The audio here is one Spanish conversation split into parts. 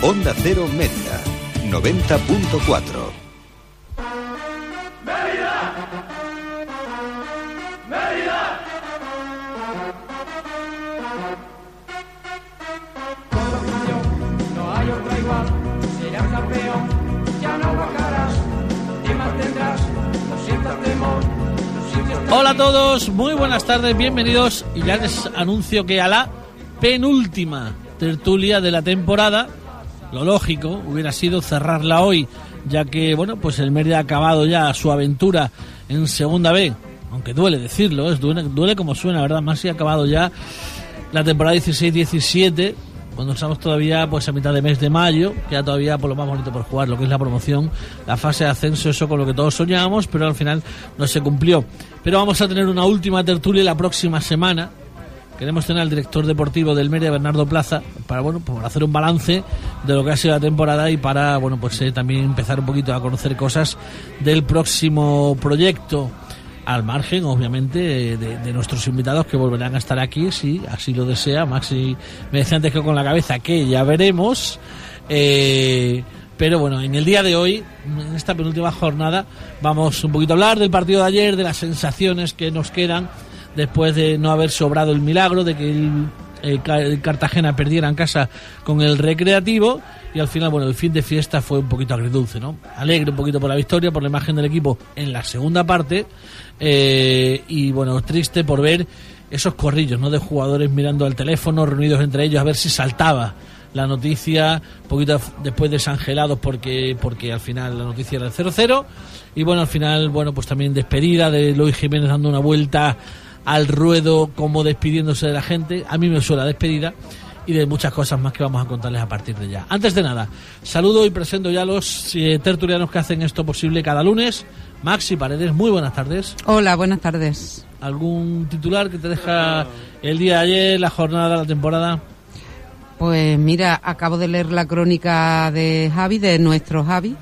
Onda Cero Media, 90.4. No hay otra igual, serás campeón, ya no bajarás, y mantendrás, no sientas temor, los sitios te Hola a todos, muy buenas tardes, bienvenidos. Y ya les anuncio que a la penúltima tertulia de la temporada, lo lógico hubiera sido cerrarla hoy, ya que bueno, pues el Mérida ha acabado ya su aventura en Segunda B, aunque duele decirlo, es duele, como suena, ¿verdad? Más si ha acabado ya la temporada 16-17, cuando estamos todavía pues a mitad de mes de mayo, queda todavía por lo más bonito por jugar, lo que es la promoción, la fase de ascenso, eso con lo que todos soñábamos, pero al final no se cumplió. Pero vamos a tener una última tertulia la próxima semana. Queremos tener al director deportivo del Mérida, Bernardo Plaza, para bueno, pues hacer un balance de lo que ha sido la temporada y para bueno, pues eh, también empezar un poquito a conocer cosas del próximo proyecto al margen, obviamente, de, de nuestros invitados que volverán a estar aquí, si así lo desea. Maxi me decía antes que con la cabeza que ya veremos. Eh, pero bueno, en el día de hoy, en esta penúltima jornada, vamos un poquito a hablar del partido de ayer, de las sensaciones que nos quedan después de no haber sobrado el milagro, de que el, el Ca- el Cartagena perdiera en casa con el Recreativo y al final, bueno, el fin de fiesta fue un poquito agridulce, ¿no? Alegre un poquito por la victoria, por la imagen del equipo en la segunda parte eh, y bueno, triste por ver esos corrillos, ¿no? De jugadores mirando al teléfono, reunidos entre ellos a ver si saltaba la noticia, poquito después desangelados porque, porque al final la noticia era el 0-0 y bueno, al final, bueno, pues también despedida de Luis Jiménez dando una vuelta al ruedo como despidiéndose de la gente. A mí me suena despedida y de muchas cosas más que vamos a contarles a partir de ya. Antes de nada, saludo y presento ya a los eh, tertulianos que hacen esto posible cada lunes. Maxi Paredes, muy buenas tardes. Hola, buenas tardes. ¿Algún titular que te deja el día de ayer, la jornada, la temporada? Pues mira, acabo de leer la crónica de Javi, de nuestro Javi,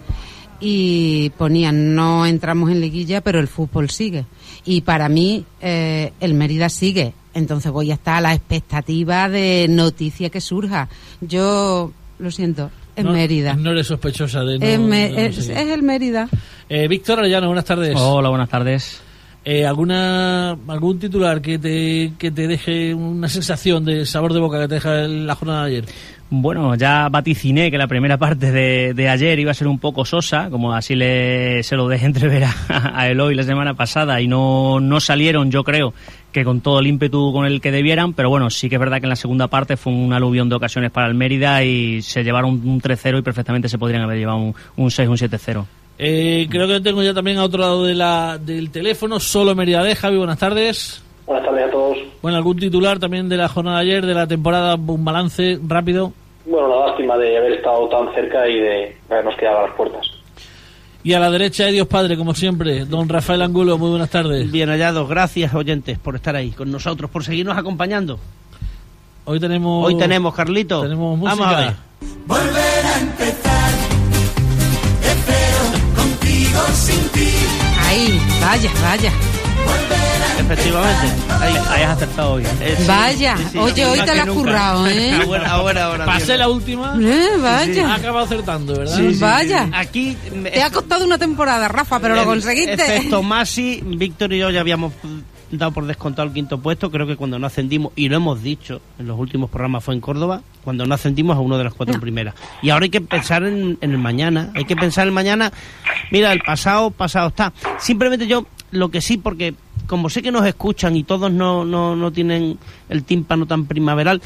y ponían, no entramos en liguilla, pero el fútbol sigue. Y para mí, eh, el Mérida sigue. Entonces voy a estar a la expectativa de noticia que surja. Yo, lo siento, es no, Mérida. No eres sospechosa de no, es, me- de no es- seguir. es el Mérida. Eh, Víctor Arellano, buenas tardes. Hola, buenas tardes. Eh, ¿alguna, ¿Algún titular que te, que te deje una sensación de sabor de boca que te deja la jornada de ayer? Bueno, ya vaticiné que la primera parte de, de ayer iba a ser un poco sosa, como así le, se lo dejé entrever a, a Eloy la semana pasada y no, no salieron, yo creo, que con todo el ímpetu con el que debieran, pero bueno, sí que es verdad que en la segunda parte fue un aluvión de ocasiones para el Mérida y se llevaron un 3-0 y perfectamente se podrían haber llevado un, un 6, un 7-0. Eh, creo que tengo ya también a otro lado de la, del teléfono, solo Mérida de Javi, buenas tardes. Buenas tardes a todos. Bueno, algún titular también de la jornada de ayer, de la temporada, un balance rápido. Bueno, la lástima de haber estado tan cerca y de habernos quedado a las puertas. Y a la derecha de Dios Padre, como siempre, don Rafael Angulo, muy buenas tardes. Bien hallados, gracias oyentes por estar ahí con nosotros, por seguirnos acompañando. Hoy tenemos... Hoy tenemos, Carlito. Tenemos música. Vamos a ver. volver a empezar, de cero, contigo, sin ti, Ahí, vaya, vaya. Efectivamente. Ahí, has acertado hoy. Eh, sí, Vaya. sí, sí, Oye, hoy te la has currado, ¿eh? Ahora, ahora, ahora. Pasé bien. la última, Eh, ha vaya. acabado acertando, ¿verdad? Sí, sí, Vaya. sí. Aquí. Te ha costado una temporada, Rafa, pero lo conseguiste. Efecto Masi, Víctor y yo ya habíamos dado por descontado el quinto puesto. Creo que cuando no ascendimos, y lo hemos dicho en los últimos programas, fue en Córdoba, cuando no ascendimos a uno de las cuatro primeras. Y ahora hay que pensar en, en el mañana. Hay que pensar en el mañana. Mira, el pasado, pasado está. Simplemente yo, lo que sí, porque como sé que nos escuchan y todos no, no, no tienen el tímpano tan primaveral,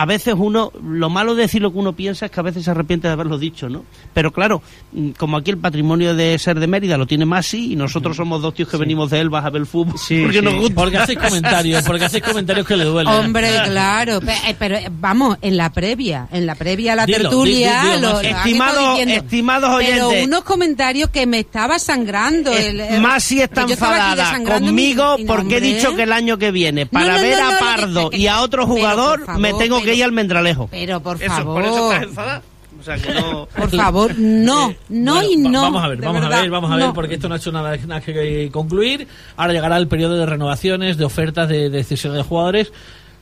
a veces uno, lo malo de decir lo que uno piensa es que a veces se arrepiente de haberlo dicho, ¿no? Pero claro, mm, como aquí el patrimonio de ser de Mérida lo tiene Masi y nosotros somos dos tíos que venimos de Elvas a ver el fútbol porque sí. nos gusta. Porque hacéis comentarios, porque hacéis comentarios que le duelen. Hombre, claro, eh, pero, eh, vamos, en la previa, en la previa a la Dilo, tertulia, di- di- dilo, lo- lo Estimados- estimados pero oyentes. unos comentarios que me estaba sangrando. Eh, el- el- Masi está enfadada conmigo mi- mi porque he dicho que el año que viene, para no, ver no, a Pardo que- y a otro jugador, favor, me tengo que pero- ir al Mendralejo. Pero por Eso, favor. por eso estás enfadada. O sea que no. Por favor, no, no Bueno, y no. Vamos a ver, de vamos a ver, vamos a ver, no. porque esto no ha hecho nada, nada que concluir. Ahora llegará el periodo de renovaciones, de ofertas, de, de decisiones de jugadores.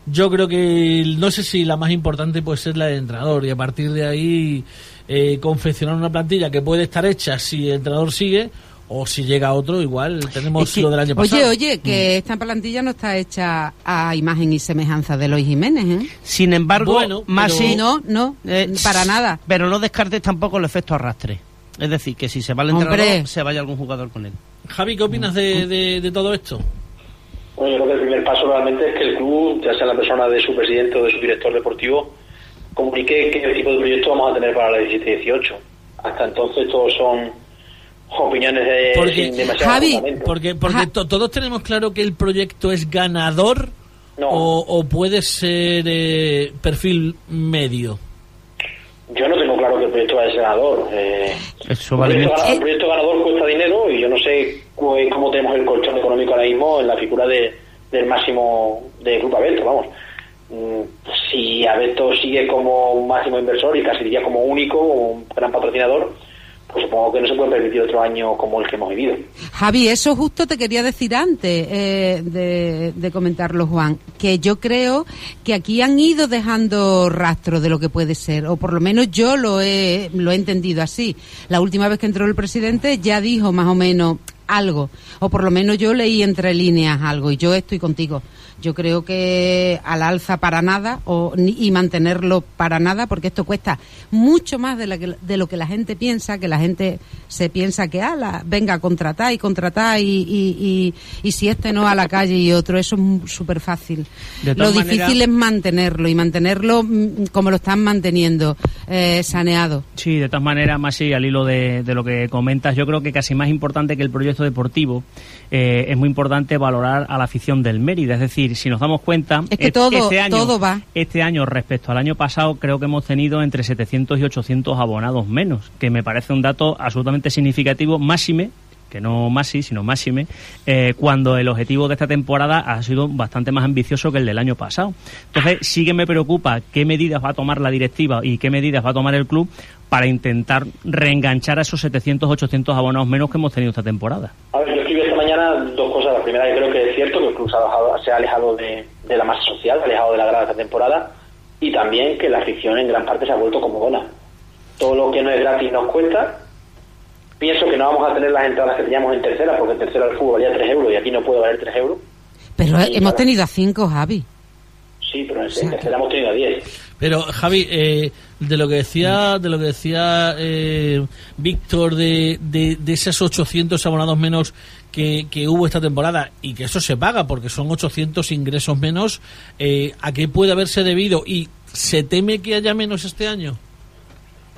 yo creo que no sé si la más importante puede ser la del entrenador y a partir de ahí eh, confeccionar una plantilla que puede estar hecha si el entrenador sigue o si llega otro igual tenemos lo del año pasado. Oye, oye, que esta plantilla no está hecha a imagen y semejanza de Lois Jiménez, ¿eh? Sin embargo, Bueno, Masi, No, no, eh, para nada. Pero no descartes tampoco el efecto arrastre. Es decir, que si se va el entrenador, Hombre. se vaya algún jugador con él. Javi, ¿qué opinas de, de- de todo esto? Bueno, yo creo que el primer paso realmente es que el club, ya sea la persona de su presidente o de su director deportivo, comunique qué tipo de proyecto vamos a tener para la 17-18. Hasta entonces todos son opiniones de, Porque, sin demasiado Javi. Porque, porque to- todos tenemos claro que el proyecto es ganador No. o, o puede ser eh, perfil medio. Yo no tengo claro que el proyecto va a ser ganador. Eh, Eso vale proyecto mucho. ganador- un proyecto ganador cuesta dinero y yo no sé cu- cómo tenemos el colchón económico ahora mismo en la figura de, del máximo de Grupo Abeto, vamos. Mm, Si Abeto sigue como máximo inversor y casi diría como único, un gran patrocinador, pues supongo que no se puede permitir otro año como el que hemos vivido. Javi, eso justo te quería decir antes eh, de, comentarlo, Juan, que yo creo que aquí han ido dejando rastro de lo que puede ser, o por lo menos yo lo he, lo he entendido así. La última vez que entró el presidente ya dijo más o menos algo, o por lo menos yo leí entre líneas algo, y yo estoy contigo. Yo creo que al alza para nada o, y mantenerlo para nada, porque esto cuesta mucho más de, la que- de lo que la gente piensa, que la gente se piensa que, ala, venga a contratar y contratar, y, y, y, y si este no a la calle y otro, eso es súper fácil. Lo difícil maneras- es mantenerlo y mantenerlo mm, como lo están manteniendo, eh, saneado. Sí, de todas maneras, más al hilo de, de lo que comentas, yo creo que casi más importante que el proyecto deportivo eh, es muy importante valorar a la afición del Mérida. Es decir, si nos damos cuenta, Es que et- todo- este año, todo va. Este año respecto al año pasado creo que hemos tenido entre 700 y 800 abonados menos, que me parece un dato absolutamente significativo, máxime que no Masi, sino Máxime, eh, cuando el objetivo de esta temporada ha sido bastante más ambicioso que el del año pasado. Entonces, sí que me preocupa qué medidas va a tomar la directiva y qué medidas va a tomar el club para intentar reenganchar a esos 700, 800 abonados menos que hemos tenido esta temporada. A ver, yo escribí esta mañana dos cosas. La primera, que creo que es cierto que el club se ha, alejado- se ha alejado de, de la masa social, se ha alejado de la grada esta temporada, y también que la afición en gran parte se ha vuelto como dona. Todo lo que no es gratis nos cuesta. Pienso que no vamos a tener las entradas que teníamos en tercera, porque en tercera el fútbol valía 3 euros y aquí no puede valer 3 euros. Pero Sí, hemos claro. tenido a cinco, Javi. Sí, pero en, sea, en tercera hemos tenido a 10. Pero Javi, eh, de lo que decía, de lo que decía eh, Víctor de, de, de esos 800 abonados menos que, que hubo esta temporada y que eso se paga porque son 800 ingresos menos, eh, ¿a qué puede haberse debido? ¿Y se teme que haya menos este año?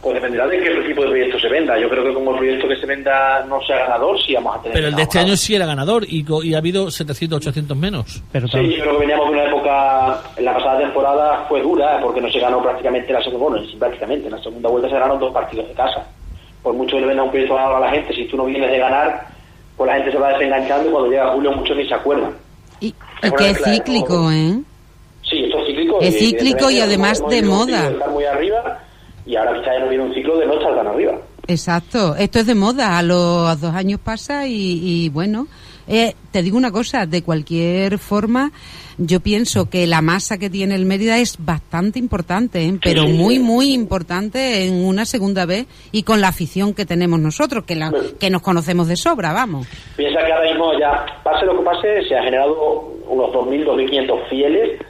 Pues dependerá de qué tipo de proyecto se venda. Yo creo que como el proyecto que se venda no sea ganador, sí vamos a tener. Pero el de este año sí era ganador y, y ha habido 700, 800 menos. Pero Sí, yo creo que veníamos de una época, en la pasada temporada fue dura porque no se ganó prácticamente la segunda, bueno, prácticamente, en la segunda vuelta se ganaron dos partidos de casa. Por mucho que le venda un proyecto ganador a la gente, si tú no vienes de ganar, pues la gente se va desenganchando y cuando llega julio muchos ni se acuerdan. Y, que es cíclico. ¿eh? Sí, esto es cíclico. Es y, cíclico y además de moda. estar muy arriba y ahora quizás ya no viene un ciclo de no estar tan arriba. Exacto, esto es de moda, a los dos años pasa y, y bueno, eh, te digo una cosa, de cualquier forma, yo pienso que la masa que tiene el Mérida es bastante importante, ¿eh? pero muy, muy importante en una segunda vez y con la afición que tenemos nosotros, que, la, que nos conocemos de sobra, vamos. Piensa que ahora mismo ya, pase lo que pase, se han generado unos 2.000, 2.500 fieles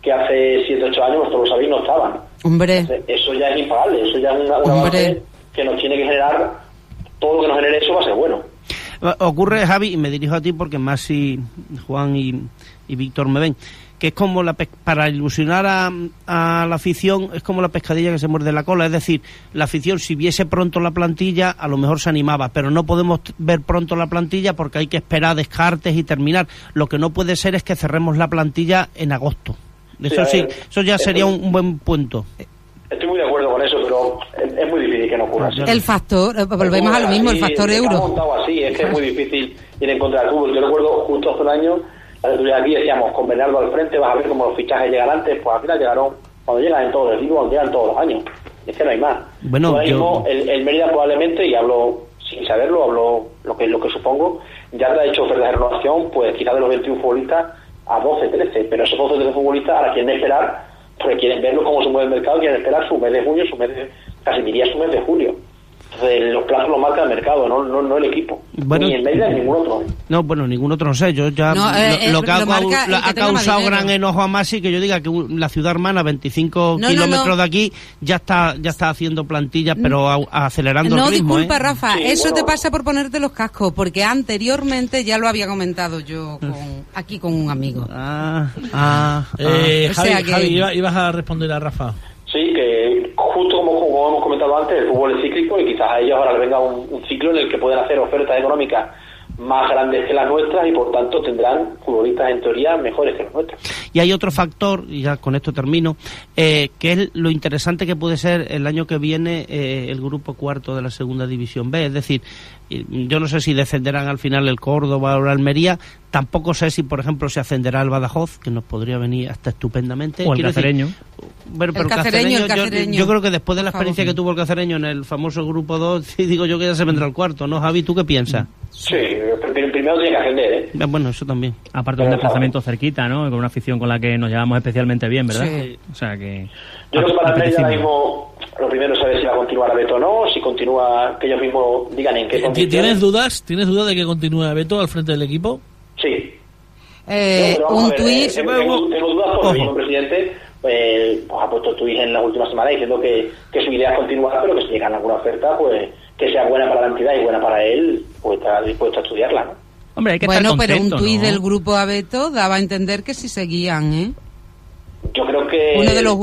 que hace 7, 8 años, vosotros lo sabéis, no estaban. Hombre, Eso ya es impagable, eso ya es una, una base que nos tiene que generar, todo lo que nos genere eso va a ser bueno. Ocurre, Javi, y me dirijo a ti porque más si Juan y, y Víctor me ven, que es como la para ilusionar a, a la afición, es como la pescadilla que se muerde la cola. Es decir, la afición, si viese pronto la plantilla, a lo mejor se animaba, pero no podemos ver pronto la plantilla porque hay que esperar descartes y terminar. Lo que no puede ser es que cerremos la plantilla en agosto. Eso sí, eso ya sería un, un buen punto. Estoy muy de acuerdo con eso, pero es, es muy difícil que no ocurra así. el factor, eh, volvemos a lo mismo, el factor euro. montado así, es que es muy difícil ir en contra del fútbol. Yo recuerdo justo hace un año, la tertulia aquí decíamos, con Bernardo al frente vas a ver cómo los fichajes llegan antes, pues al final llegaron, cuando llegan en todos los equipos, cuando llegan todos los años. Es que no hay más. Bueno, Ahora yo- mismo, el, el Mérida probablemente, y hablo sin saberlo, hablo lo que lo que supongo, ya te ha hecho ofertas de renovación, pues quizás de los 21 futbolistas, a 12, 13, pero esos 12, 13 futbolistas ahora quieren esperar, porque quieren verlo cómo se mueve el mercado, quieren esperar su mes de junio, su mes de, casi diría su mes de julio. Entonces, los plazos los marca el mercado, no, no, no el equipo. Bueno, ni el Mérida ni ningún otro. No, bueno, ningún otro no sé. Yo ya No, eh, lo, lo eh, que ha, lo marca ha más causado gran enojo a Masi que yo diga que la ciudad hermana, 25 No, no, kilómetros no. de aquí, ya está ya está haciendo plantillas, pero a- acelerando No, el ritmo. disculpa, ¿eh? Rafa, Sí, eso bueno. te pasa por ponerte los cascos, porque anteriormente ya lo había comentado yo con- aquí con un amigo. Ah, ah, ah. Eh, O Javi, sea que- Javi, iba- ibas a responder a Rafa. Sí, que justo como, comentado antes, el fútbol es cíclico y quizás a ellos ahora les venga un, ciclo en el que pueden hacer ofertas económicas más grandes que las nuestras y por tanto tendrán futbolistas en teoría mejores que los nuestros. Y hay otro factor, y ya con esto termino, eh, que es lo interesante que puede ser el año que viene eh, el grupo cuarto de la segunda división B. Es decir, yo no sé si descenderán al final el Córdoba o el Almería, tampoco sé si, por ejemplo, se ascenderá el Badajoz, que nos podría venir hasta estupendamente. O el Quiero decir, cacereño. bueno, El Cacereño, el yo- Cacereño. Yo, creo que después de la experiencia que tuvo el Cacereño en el famoso grupo 2, sí, digo yo que ya se vendrá el cuarto, ¿no, Javi? ¿Tú qué piensas? Sí, pero primero tiene que ascender, ¿eh? Eh, Bueno, eso también. Aparte de un desplazamiento cerquita, ¿no? Con una afición con la que nos llevamos especialmente bien, ¿verdad? Sí. O sea que... Yo creo que para el mismo lo primero es saber si va a continuar a Beto o no, si continúa, que ellos mismos digan en qué ¿Ti- condiciones. ¿Tienes dudas? ¿Tienes dudas de que continúe Beto al frente del equipo? Sí. Eh, No, un ver, tuit, eh, Tengo, tengo- dudas porque el mismo presidente pues, pues, ha puesto tuits en las últimas semanas diciendo que, que su idea es continuar, pero que si llegan alguna oferta, pues que sea buena para la entidad y buena para él, pues está dispuesto a estudiarla, ¿no? Hombre, hay que bueno, estar pero un contento, tuit ¿no? del grupo Abeto daba a entender que sí seguían, ¿eh? Yo creo que... Uno de los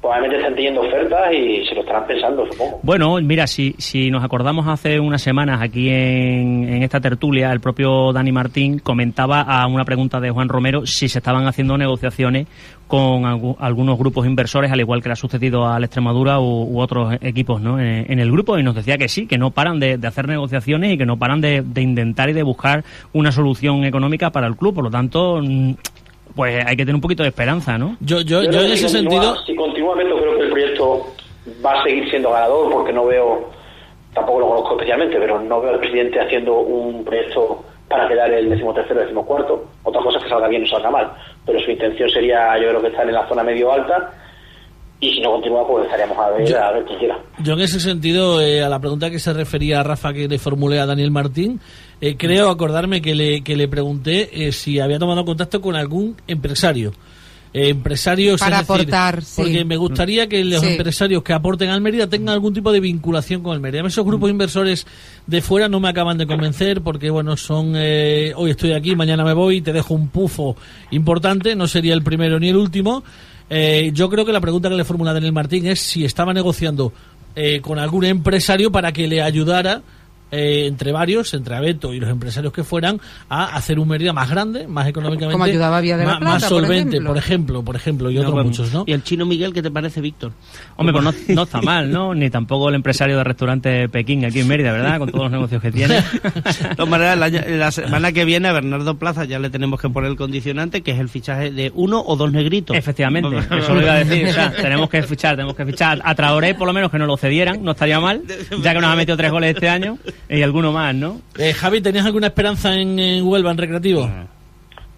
pues. Probablemente están teniendo ofertas y se lo estarán pensando, supongo. Bueno, mira, si, si nos acordamos hace unas semanas aquí en, en esta tertulia, el propio Dani Martín comentaba a una pregunta de Juan Romero si se estaban haciendo negociaciones con algu- algunos grupos inversores, al igual que le ha sucedido al Extremadura u, u otros equipos ¿no? en, en el grupo, y nos decía que sí, que no paran de, de hacer negociaciones y que no paran de, de intentar y de buscar una solución económica para el club. Por lo tanto, mm, pues hay que tener un poquito de esperanza, ¿no? Yo, yo, Yo en ese continúa- sentido... Si continúa Beto, creo que el proyecto va a seguir siendo ganador porque no veo, tampoco lo conozco especialmente, pero no veo al presidente haciendo un proyecto para quedar el decimotercero, decimocuarto. Otra cosa es que salga bien o salga mal, pero su intención sería, yo creo que estar en la zona medio alta y si no continúa, pues estaríamos a ver, Yo- a ver quién llega. Yo en ese sentido, eh, a la pregunta que se refería a Rafa que le formulé a Daniel Martín, eh, creo acordarme que le, que le pregunté eh, si había tomado contacto con algún empresario. Eh, empresarios Para es decir, aportar, sí. porque me gustaría que los Sí. empresarios que aporten al Mérida tengan algún tipo de vinculación con el Mérida. Esos grupos inversores de fuera no me acaban de convencer porque bueno son eh, hoy estoy aquí mañana me voy te dejo un pufo importante no sería el primero ni el último Eh, yo creo que la pregunta que le formula Daniel Martín es si estaba negociando eh, con algún empresario para que le ayudara eh, entre varios, entre Abeto y los empresarios que fueran, a hacer un Mérida más grande, más económicamente, Como ayudaba a Vía de la ma- Plata, más por solvente, ejemplo. por ejemplo, por ejemplo, y otros muchos, ¿no? ¿Y el chino Miguel qué te parece, Víctor? Hombre, pues no, no está mal, ¿no? Ni tampoco el empresario de restaurante Pekín aquí en Mérida, ¿verdad? Con todos los negocios que tiene. De todas maneras, la semana que viene a Bernardo Plaza ya le tenemos que poner el condicionante, que es el fichaje de uno o dos negritos. Efectivamente, eso lo iba a decir. O sea, tenemos que fichar, tenemos que fichar a Traoré, por lo menos que nos lo cedieran, no estaría mal, ya que nos ha metido tres goles este año y alguno más, ¿no? Eh, Javi, ¿tenías alguna esperanza en, en Huelva, en Recreativo?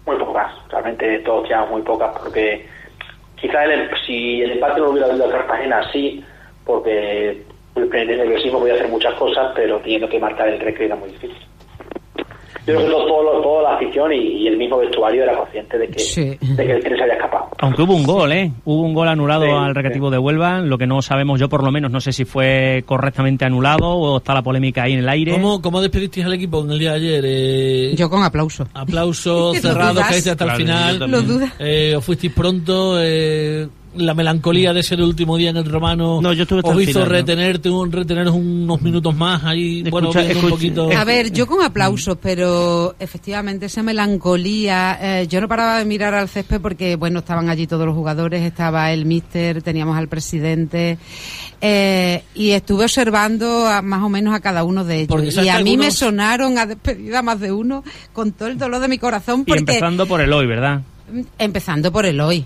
Muy pocas, realmente todos quedamos muy pocas porque quizás el, si el empate no hubiera habido a Cartagena, sí, porque el, el nerviosismo podía hacer muchas cosas, pero teniendo que marcar el recreo era muy difícil. Yo creo que todo, toda la afición y, y el mismo vestuario era consciente de que, Sí. de que el tren se había escapado. Aunque hubo un gol, ¿eh? Hubo un gol anulado Sí, al recreativo de Huelva, lo que no sabemos yo por lo menos, no sé si fue correctamente anulado o está la polémica ahí en el aire. ¿Cómo, ¿Cómo despedisteis al equipo en el día de ayer? Eh, Yo con aplauso. Aplauso ¿Lo cerrado, caíste hasta Claro, el final. Lo dudas. Eh, os fuisteis pronto. eh, la melancolía de ser el último día en el romano No, yo estuve os hizo final, ¿no? retenerte un, reteneros unos minutos más ahí, bueno, Escucha- un poquito. A ver, yo con aplausos, pero efectivamente esa melancolía, eh, yo no paraba de mirar al césped porque, bueno, estaban allí todos los jugadores, estaba el míster, teníamos al presidente, eh, y estuve observando a- más o menos a cada uno de ellos. Y a mí me sonaron a despedida más de uno con todo el dolor de mi corazón y empezando por el hoy, ¿verdad? Empezando por el hoy.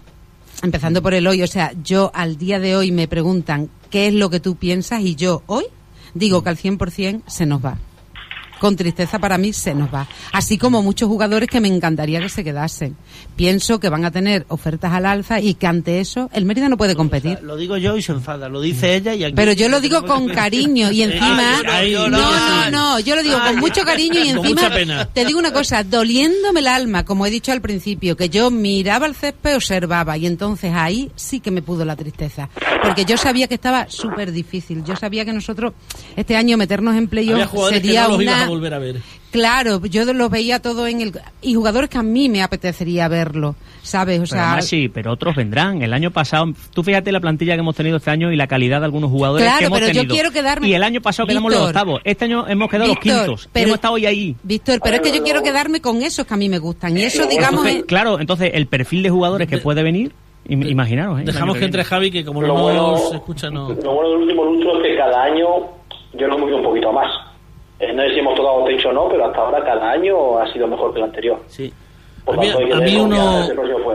Empezando por el hoy. O sea, yo al día de hoy me preguntan qué es lo que tú piensas y yo hoy digo que al 100% se nos va. Con tristeza para mí se nos va. Así como muchos jugadores que me encantaría que se quedasen. Pienso que van a tener ofertas al alza y que ante eso el Mérida no puede competir. Lo digo yo y se enfada, lo dice ella y aquí... Pero yo lo digo con cariño y encima... Ay, No, no, no, no, yo lo digo con mucho cariño y encima mucha pena. te digo una cosa, doliéndome el alma, como he dicho al principio, que yo miraba el césped, observaba y entonces ahí sí que me pudo la tristeza. Porque yo sabía que estaba súper difícil. Yo sabía que nosotros este año meternos en playoff sería no ibas a volver a ver. Claro, yo lo veía todo en el... Y jugadores que a mí me apetecería verlo, ¿sabes? O Pero sea, además sí, pero otros vendrán. El año pasado, tú fíjate la plantilla que hemos tenido este año y la calidad de algunos jugadores Claro, que hemos pero yo quiero quedarme- Y el año pasado quedamos los Víctor. octavos. Este año hemos quedado Víctor, los quintos. Y pero- hemos estado hoy ahí. Víctor, pero es que yo quiero quedarme con esos que a mí me gustan. Y eso, Entonces, digamos, Entonces, es... claro, entonces el perfil de jugadores que puede venir, im- imaginaros. ¿eh? Dejamos que entre. Javi, que como no Lo bueno, nos escucha, no. lo bueno del último lustro es que cada año yo lo hemos ido un poquito más. Eh, no sé si hemos tocado techo o no, pero hasta ahora cada año ha sido mejor que el anterior. Sí. Por A mí, tanto, a mí uno,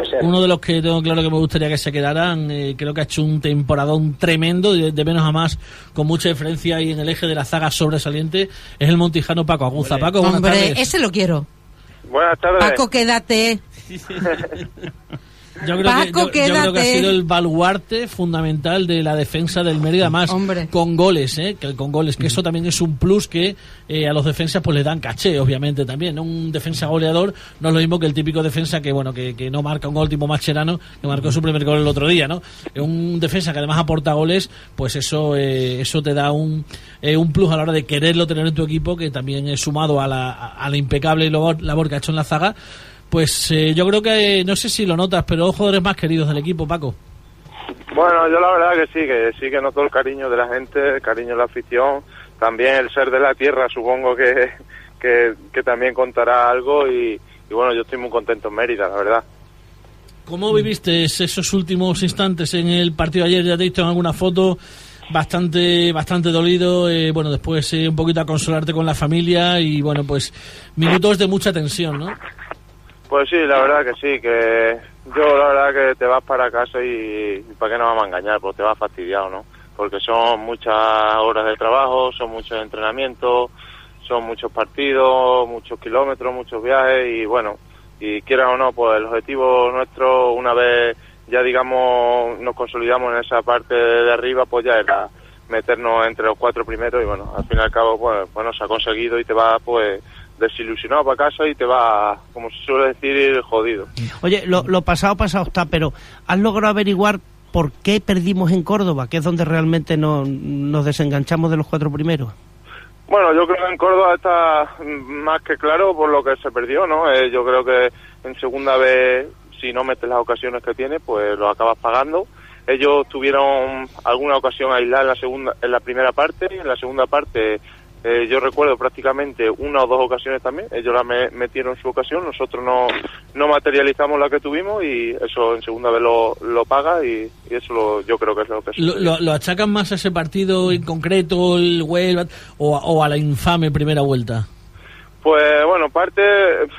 ser. uno de los que tengo claro que me gustaría que se quedaran, eh, creo que ha hecho un temporadón tremendo, de, de menos a más, con mucha diferencia y en el eje de la zaga sobresaliente, es el montijano Paco Aguza. Paco, buenas Hombre, tardes. ese lo quiero. Buenas tardes. Paco, quédate. Yo creo, Paco, que, yo- yo creo que ha sido el baluarte fundamental de la defensa del Mérida más Hombre. con goles, ¿eh? que con goles, que eso también es un plus que eh, a los defensas pues le dan caché, obviamente también. ¿no? Un defensa goleador no es lo mismo que el típico defensa que bueno que, que no marca un gol tipo Macherano, que marcó su primer gol el otro día, ¿no? Un defensa que además aporta goles, pues eso eh, eso te da un, eh, un plus a la hora de quererlo tener en tu equipo, que también es sumado a la, a la impecable labor, labor que ha hecho en la zaga. Pues eh, yo creo que, no sé si lo notas, pero los jugadores más queridos del equipo, Paco. Bueno, yo la verdad que sí, que sí que noto el cariño de la gente, el cariño de la afición, también el ser de la tierra, supongo que, que, que también contará algo y, y bueno, yo estoy muy contento en Mérida, la verdad. ¿Cómo viviste esos últimos instantes en el partido ayer? Ya te he visto en alguna foto bastante bastante dolido, eh, bueno, después eh, un poquito a consolarte con la familia y bueno, pues minutos de mucha tensión, ¿no? Pues sí, la verdad que sí, que yo la verdad que te vas para casa y, y para qué nos vamos a engañar, pues te vas fastidiado, ¿no? Porque son muchas horas de trabajo, son muchos entrenamientos, son muchos partidos, muchos kilómetros, muchos viajes y bueno, y quieran o no, pues el objetivo nuestro una vez ya digamos nos consolidamos en esa parte de arriba, pues ya era meternos entre los cuatro primeros y bueno, al fin y al cabo pues, pues no se ha conseguido y te vas pues desilusionado para casa y te va, como se suele decir, jodido. Oye, lo, lo pasado, pasado está, pero ¿has logrado averiguar por qué perdimos en Córdoba, que es donde realmente no- nos desenganchamos de los cuatro primeros? Bueno, yo creo que en Córdoba está más que claro por lo que se perdió, ¿no? Eh, yo creo que en segunda vez, si no metes las ocasiones que tiene, pues lo acabas pagando. Ellos tuvieron alguna ocasión aislada en la segunda, en la primera parte, y en la segunda parte eh, yo recuerdo prácticamente una o dos ocasiones también. Ellos la me- metieron su ocasión, nosotros no, no materializamos la que tuvimos y eso en segunda vez lo, lo paga y, y eso lo- yo creo que es lo que ¿Lo, lo- lo achacan más a ese partido en concreto, el Huelva, o, a- o a la infame primera vuelta? Pues bueno, parte,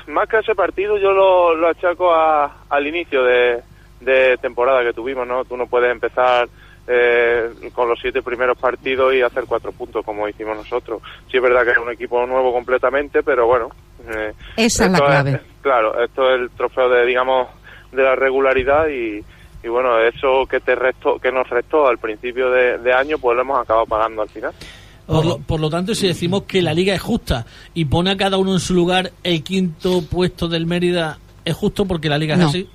más que ese partido yo lo, lo achaco a- al inicio de, de temporada que tuvimos, ¿no? Tú no puedes empezar eh, con los siete primeros partidos y hacer cuatro puntos como hicimos nosotros. Sí es verdad que es un equipo nuevo completamente, pero bueno. eh, Esa es la clave. claro, esto es el trofeo de, digamos, de la regularidad y, y bueno, eso que te restó, que nos restó al principio de, de año, pues lo hemos acabado pagando al final. Por lo, por lo tanto, si decimos que la liga es justa y pone a cada uno en su lugar el quinto puesto del Mérida, ¿es justo porque la liga es así?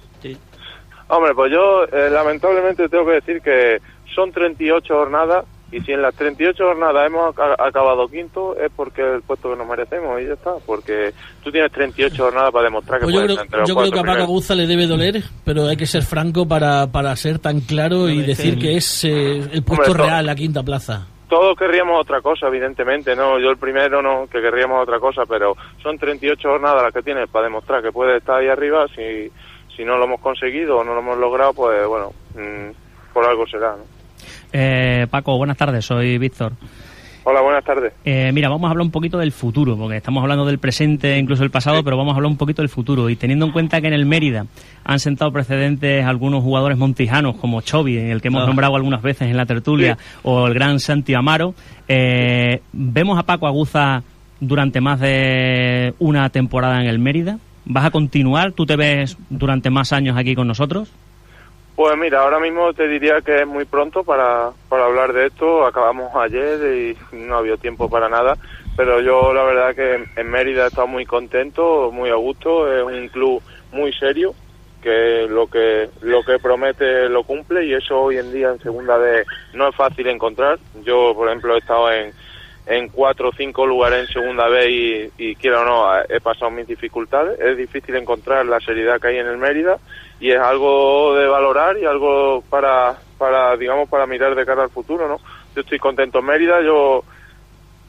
Hombre, pues yo eh, lamentablemente tengo que decir que son 38 jornadas y si en las 38 jornadas hemos aca- acabado quinto es porque es el puesto que nos merecemos y ya está, porque tú tienes 38 jornadas para demostrar que Pues yo puedes creo, entre los yo creo que a Paco le debe doler, pero hay que ser franco para, para ser tan claro y decir que es eh, el puesto Hombre, real, la quinta plaza. Todos querríamos otra cosa, evidentemente, no, yo el primero no, que querríamos otra cosa, pero son 38 jornadas las que tienes para demostrar que puedes estar ahí arriba, si, si no lo hemos conseguido o no lo hemos logrado, pues bueno, mm, por algo será, ¿no? Eh, Paco, buenas tardes, soy Víctor. Hola, buenas tardes. Eh, mira, vamos a hablar un poquito del futuro, porque estamos hablando del presente, incluso del pasado, pero vamos a hablar un poquito del futuro. Y teniendo en cuenta que en el Mérida han sentado precedentes algunos jugadores montijanos, como Chovi, el que hemos Ah. nombrado algunas veces en la tertulia, o el gran Santi Amaro, eh, vemos a Paco Aguza durante más de una temporada en el Mérida? ¿Vas a continuar? ¿Tú te ves durante más años aquí con nosotros? Pues mira, ahora mismo te diría que es muy pronto para, para hablar de esto. Acabamos ayer y no había tiempo para nada. Pero yo la verdad que en Mérida he estado muy contento, muy a gusto. Es un club muy serio que lo que lo que promete lo cumple y eso hoy en día en segunda vez no es fácil encontrar. Yo, por ejemplo, he estado en, en cuatro o cinco lugares en segunda vez y, y quiero o no, he pasado mis dificultades. Es difícil encontrar la seriedad que hay en el Mérida y es algo de valorar y algo para, para digamos, para mirar de cara al futuro, ¿no? Yo estoy contento en Mérida, yo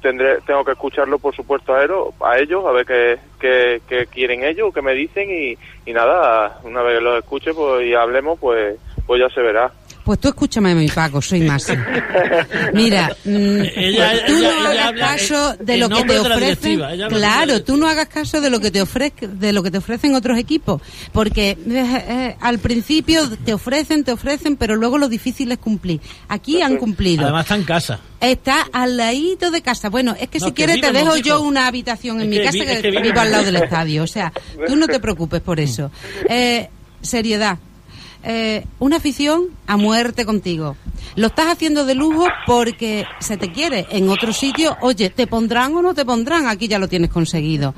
tendré, tengo que escucharlo, por supuesto, a, ellos, a ellos, a ver qué, qué, qué quieren ellos, qué me dicen y, y nada, una vez que los escuche pues, y hablemos, pues, pues ya se verá. Pues tú escúchame, mi Paco, soy más. Mira, mm, Ella- tú ella- no ella hagas caso de lo que te ofrecen. Claro, tú no hagas caso de lo que te ofrezca, de lo que te ofrecen otros equipos, porque eh, eh, al principio te ofrecen, te ofrecen, pero luego lo difícil es cumplir. Aquí han cumplido. Además está en casa. Está al ladito de casa. Bueno, es que No, si quieres te dejo hijo. yo una habitación en Es mi que casa vi- que, es que vi- vivo al lado del estadio. O sea, tú no te preocupes por eso. Eh, seriedad. Eh, una afición a muerte contigo. Lo estás haciendo de lujo porque se te quiere. En otro sitio, oye, ¿te pondrán o no te pondrán? Aquí ya lo tienes conseguido.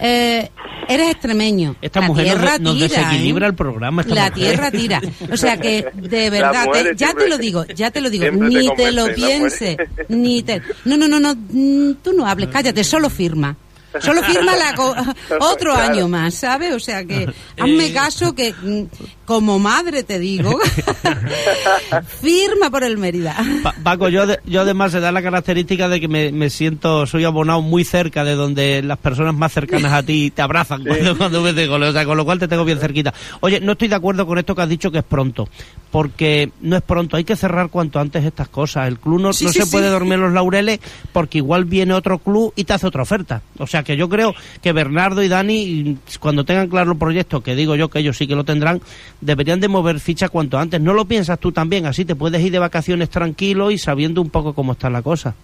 Eh, eres extremeño. Esta La mujer nos tierra de- nos tira, desequilibra ¿eh? el programa, esta La mujer. tierra tira. O sea que, de verdad, te- ya siempre- te lo digo, ya te lo digo. siempre te Ni te lo convencen, las piense. mujeres. Ni te... No, no, no, no. mm, Tú no hables, cállate, solo firma. Solo firma la co- otro Claro. año más, ¿sabes? O sea que hazme caso que mm, como madre te digo, firma por el Mérida. Pa- Paco, yo, de- yo además se da la característica de que me, me siento, soy abonado muy cerca de donde las personas más cercanas a ti te abrazan cuando, cuando ves de goles, o sea, con lo cual te tengo bien cerquita. Oye, no estoy de acuerdo con esto que has dicho que es pronto, porque no es pronto, hay que cerrar cuanto antes estas cosas. El club no, Sí, no sí, se sí. puede dormir en los laureles porque igual viene otro club y te hace otra oferta. O sea, que yo creo que Bernardo y Dani, cuando tengan claro el proyecto, que digo yo que ellos sí que lo tendrán, deberían de mover ficha cuanto antes. ¿No lo piensas tú también? Así te puedes ir de vacaciones tranquilo y sabiendo un poco cómo está la cosa.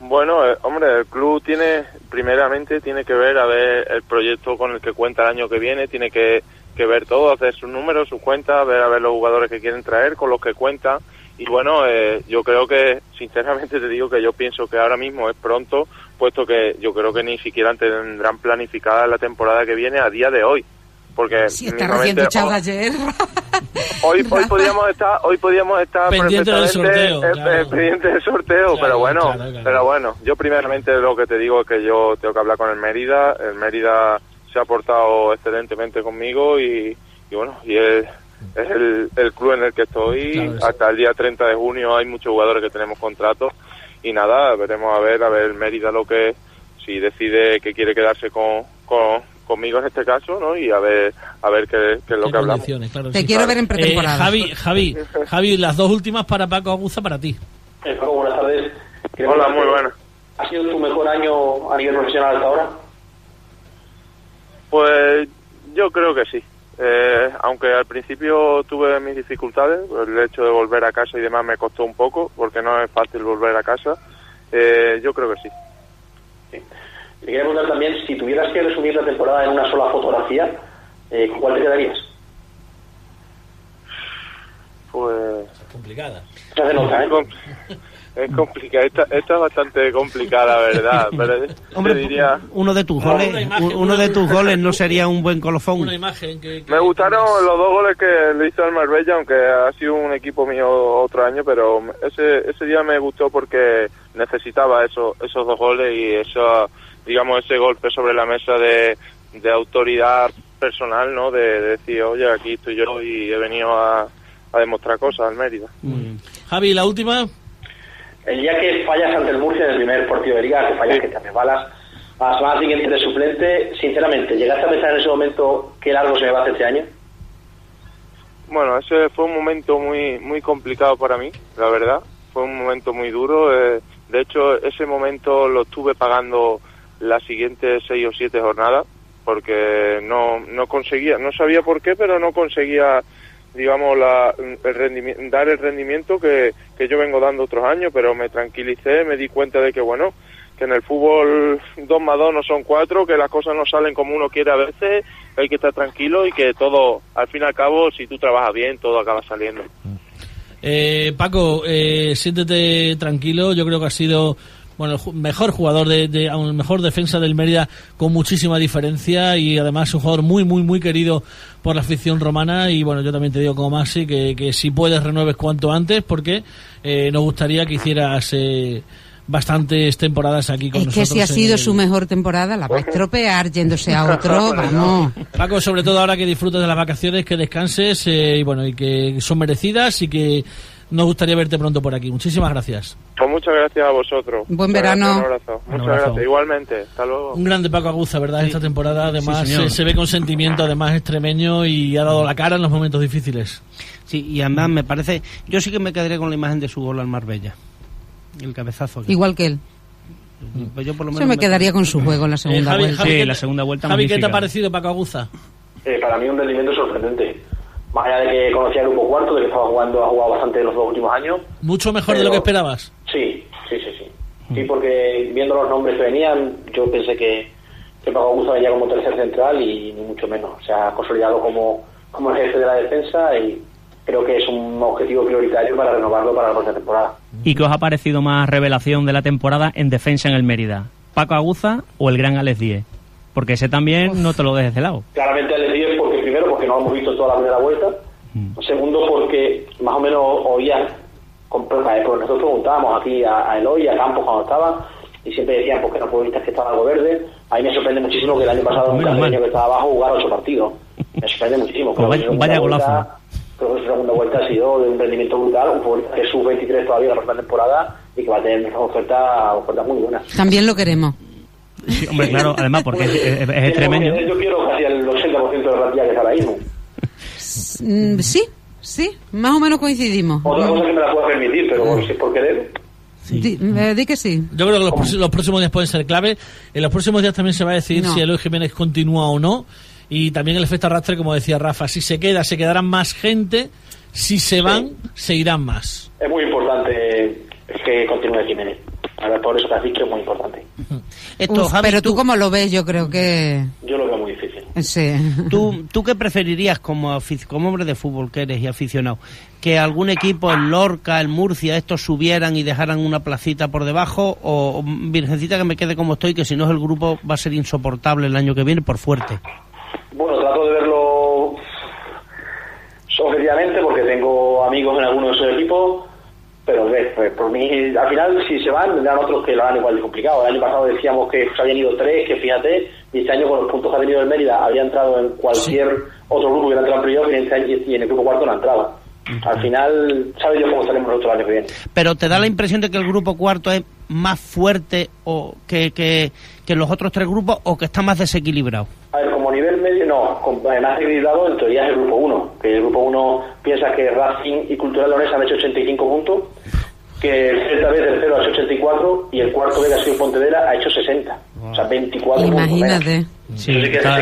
Bueno, eh, hombre, el club tiene, primeramente, tiene que ver a ver el proyecto con el que cuenta el año que viene, tiene que, que ver todo, hacer sus números, sus cuentas, ver a ver los jugadores que quieren traer, con los que cuentan. Y bueno, eh, yo creo que, sinceramente te digo que yo pienso que ahora mismo es pronto, puesto que yo creo que ni siquiera tendrán planificada la temporada que viene a día de hoy. Porque Si está recién hoy- ayer. Hoy, hoy podíamos estar, hoy podíamos estar Pendiente del perfectamente, sorteo, eh, claro. eh, pendiente del sorteo, Claro, pero bueno, claro, claro. pero bueno, yo primeramente lo que te digo es que yo tengo que hablar con el Mérida, el Mérida se ha portado excelentemente conmigo y, y bueno, y es, es el, el club en el que estoy, Claro, hasta el día 30 de junio hay muchos jugadores que tenemos contratos y nada, veremos a ver, a ver Mérida lo que, si decide que quiere quedarse con, con conmigo en este caso, ¿no? Y a ver, a ver qué, qué es lo Qué que hablamos. claro, Te sí. quiero ver en Eh, pretemporada. Javi, Javi, Javi, las dos últimas para Paco Aguza para ti. Eh, Paco, buenas tardes. Queremos Hola, muy buenas. ¿Ha sido tu mejor año a nivel profesional hasta ahora? Pues yo creo que sí. Eh, aunque al principio tuve mis dificultades, el hecho de volver a casa y demás me costó un poco, porque no es fácil volver a casa, eh, yo creo que sí. Te quería preguntar también, si tuvieras que resumir la temporada en una sola fotografía, eh, ¿con cuál te quedarías? Pues Complicada. Se es complicada, esta, esta es bastante complicada, la verdad, pero Hombre, te diría... uno de tus goles, imagen, uno de tus goles no sería un buen colofón. Una imagen que... que- Me gustaron los dos goles que le hizo al Marbella, aunque ha sido un equipo mío otro año, pero ese, ese día me gustó porque necesitaba eso, esos dos goles y eso, digamos, ese golpe sobre la mesa de, de autoridad personal, ¿no? De, de decir, oye, aquí estoy yo y he venido a, a demostrar cosas al Mérida. Javi, la última. El día que fallas ante el Murcia en el primer partido de liga, que fallas, que te resbalas, a la semana siguiente de suplente, sinceramente, ¿llegaste a pensar en ese momento qué largo se me va a hacer este año? Bueno, ese fue un momento muy muy complicado para mí, la verdad. Fue un momento muy duro. eh, de hecho, ese momento lo estuve pagando las siguientes seis o siete jornadas porque no, no conseguía, no sabía por qué, pero no conseguía, digamos, la, el rendimi- dar el rendimiento que, que yo vengo dando otros años, pero me tranquilicé, me di cuenta de que, bueno, que en el fútbol dos más dos no son cuatro, que las cosas no salen como uno quiere a veces, hay que estar tranquilo y que todo, al fin y al cabo, si tú trabajas bien, todo acaba saliendo. Eh, Paco, eh, siéntete tranquilo. Yo creo que ha sido bueno el ju- mejor jugador de, de aún mejor defensa del Mérida con muchísima diferencia y además un jugador muy muy muy querido por la afición romana y bueno yo también te digo como Maxi que, que si puedes renueves cuanto antes porque eh, nos gustaría que hicieras eh, bastantes temporadas aquí con Es que nosotros. si ha sido el- su mejor temporada, la va a estropear yéndose a otro, vamos. Paco, sobre todo ahora que disfrutes de las vacaciones, que descanses eh, y bueno, y que son merecidas y que nos gustaría verte pronto por aquí. Muchísimas gracias. Pues muchas gracias a vosotros. Buen Muchas verano. gracias, Un abrazo. Un Muchas abrazo. gracias. Igualmente. Hasta luego. Un grande Paco Aguza, ¿verdad? Esta temporada, además, Sí, se ve con sentimiento, además, extremeño y ha dado la cara en los momentos difíciles. Sí, y además me parece. Yo sí que me quedaré con la imagen de su gol al Marbella. El cabezazo. Igual que él. Pues yo por lo Yo menos me quedaría con su juego en la segunda Eh, Javi, vuelta. Javi, Sí, ¿qué la te- segunda vuelta Javi, ¿qué te ha parecido Paco Aguza? Eh, para mí un rendimiento sorprendente. Más allá de que conocía el grupo cuarto, de que estaba jugando, ha jugado bastante en los dos últimos años. Mucho mejor de lo Pero- que esperabas. Sí, sí, sí, sí. Sí, porque viendo los nombres que venían, yo pensé que, que Paco Augusto venía como tercer central y ni mucho menos. Se ha consolidado como, como el jefe de la defensa y creo que es un objetivo prioritario para renovarlo para la próxima temporada. ¿Y qué os ha parecido más revelación de la temporada en defensa en el Mérida? ¿Paco Aguza o el gran Alex Díez? Porque ese también no te lo dejes de lado. Claramente el 10 porque primero porque no lo hemos visto toda la primera vuelta, segundo porque más o menos oía, con- pues nosotros preguntábamos aquí a, a Eloy a Campos cuando estaba y siempre decían porque no futbolistas que estaban algo verde. A mí me sorprende muchísimo que el año pasado un cacereño que estaba abajo jugara ocho partidos. Me sorprende muchísimo. Creo vaya- vaya vuelta- golazo. Creo que su segunda vuelta ha sido de un rendimiento brutal, un futbolista que es sub-23 todavía la próxima temporada y que va a tener una oferta, oferta muy buena. También lo queremos. Sí, hombre, claro, además porque es, es- es extremeño. Yo quiero casi el 80% de la plantilla que está ahora mismo. Mm, Sí, sí, más o menos coincidimos. Otra cosa que me la puedo permitir, pero bueno, si es por querer. Di, eh, di que sí. Yo creo que los, próximos- los próximos días pueden ser clave. En los próximos días también se va a decidir No. si Eloy Jiménez continúa o no. Y también el efecto arrastre, como decía Rafa. Si se queda, se quedarán más gente. Si se van, se irán más. Es muy importante que continúe Jiménez. A ver, por eso te has dicho es muy importante. Esto, Uf, Javi, pero tú como lo ves, yo creo que... Yo lo veo muy difícil. Sí. ¿Tú, ¿Tú qué preferirías como, como hombre de fútbol que eres y aficionado? ¿Que algún equipo, el Lorca, el Murcia, estos subieran y dejaran una placita por debajo? ¿O, o, Virgencita, que me quede como estoy, que si no es el grupo va a ser insoportable el año que viene por fuerte? Bueno, trato de verlo objetivamente porque tengo amigos en algunos de esos equipos, pero ves, pues, por mí, al final, si se van, vendrán otros que lo harán igual de complicado. El año pasado decíamos que se habían ido tres, que fíjate, y este año con los puntos que ha tenido el Mérida habría entrado en cualquier otro grupo que hubiera entrado en playoff y en, este y en el grupo cuarto no entraba. Al final, ¿sabes Dios cómo estaremos nosotros el año que viene? Pero te da la impresión de que el grupo cuarto es más fuerte o que, que, que los otros tres grupos o que está más desequilibrado. Medio, no, además equilibrado en teoría es el grupo 1, que el grupo 1 piensa que Racing y Cultural Leonesa han hecho 85 puntos, que el Celta B tercero ha hecho 84 y el cuarto B que ha sido Pontevedra ha hecho 60, o sea 24 puntos. Imagínate. Sí.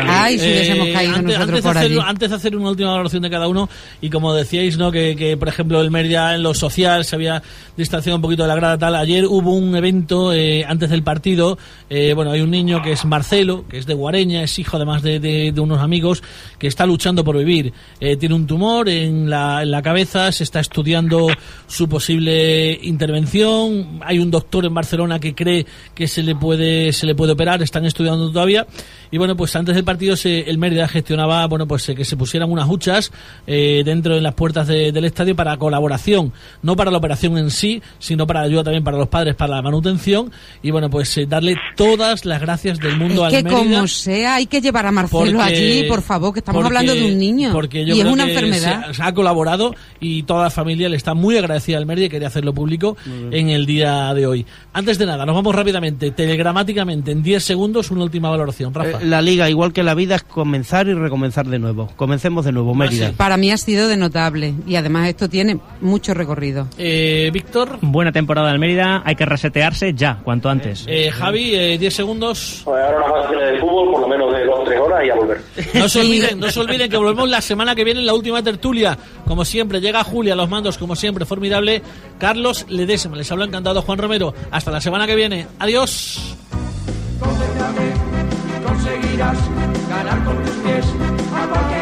Ay, si hubiésemos caído Eh, antes, nosotros antes de por hacer, allí. antes de hacer una última valoración de cada uno, y como decíais, ¿no? que, que, por ejemplo el Mérida en lo social se había distanciado un poquito de la grada tal. Ayer hubo un evento eh, antes del partido. eh, bueno, hay un niño que es Marcelo, que es de Guareña, es hijo además de, de- de unos amigos, que está luchando por vivir. Eh, tiene un tumor en la, en la cabeza, se está estudiando su posible intervención. Hay un doctor en Barcelona que cree que se le puede, se le puede operar, están estudiando todavía. Y bueno, pues antes del partido se- el Mérida gestionaba, bueno, pues eh, que se pusieran unas huchas eh, dentro de las puertas de- del estadio para colaboración, no para la operación en sí, sino para ayuda también para los padres, para la manutención. Y bueno, pues eh, darle todas las gracias del mundo Es al que Mérida. como sea, hay que llevar a Marcelo Porque- allí, por favor, que estamos porque- hablando de un niño. Porque yo y es una que enfermedad. Se, se ha colaborado y toda la familia le está muy agradecida al Mérida y quería hacerlo público en el día de hoy. Antes de nada, nos vamos rápidamente, telegramáticamente, en 10 segundos, una última valoración. Rafa. Eh, la liga, igual que la vida, es comenzar y recomenzar de nuevo. Comencemos de nuevo, Mérida. Para mí ha sido de notable y además esto tiene mucho recorrido. Eh, Víctor, Buena temporada del Mérida, hay que resetearse ya, cuanto antes. eh, Javi, eh, 10 segundos. Pues ahora unas vacaciones de fútbol, por lo menos de dos o tres horas y a volver. No se olviden, no se olviden que volvemos la semana que viene en la última tertulia. Como siempre, llega Julia a los mandos, como siempre, formidable. Carlos Ledesma, les habla encantado Juan Romero. Hasta la semana que viene. Adiós. Concéntrate conseguirás ganar con tus pies. A cualquier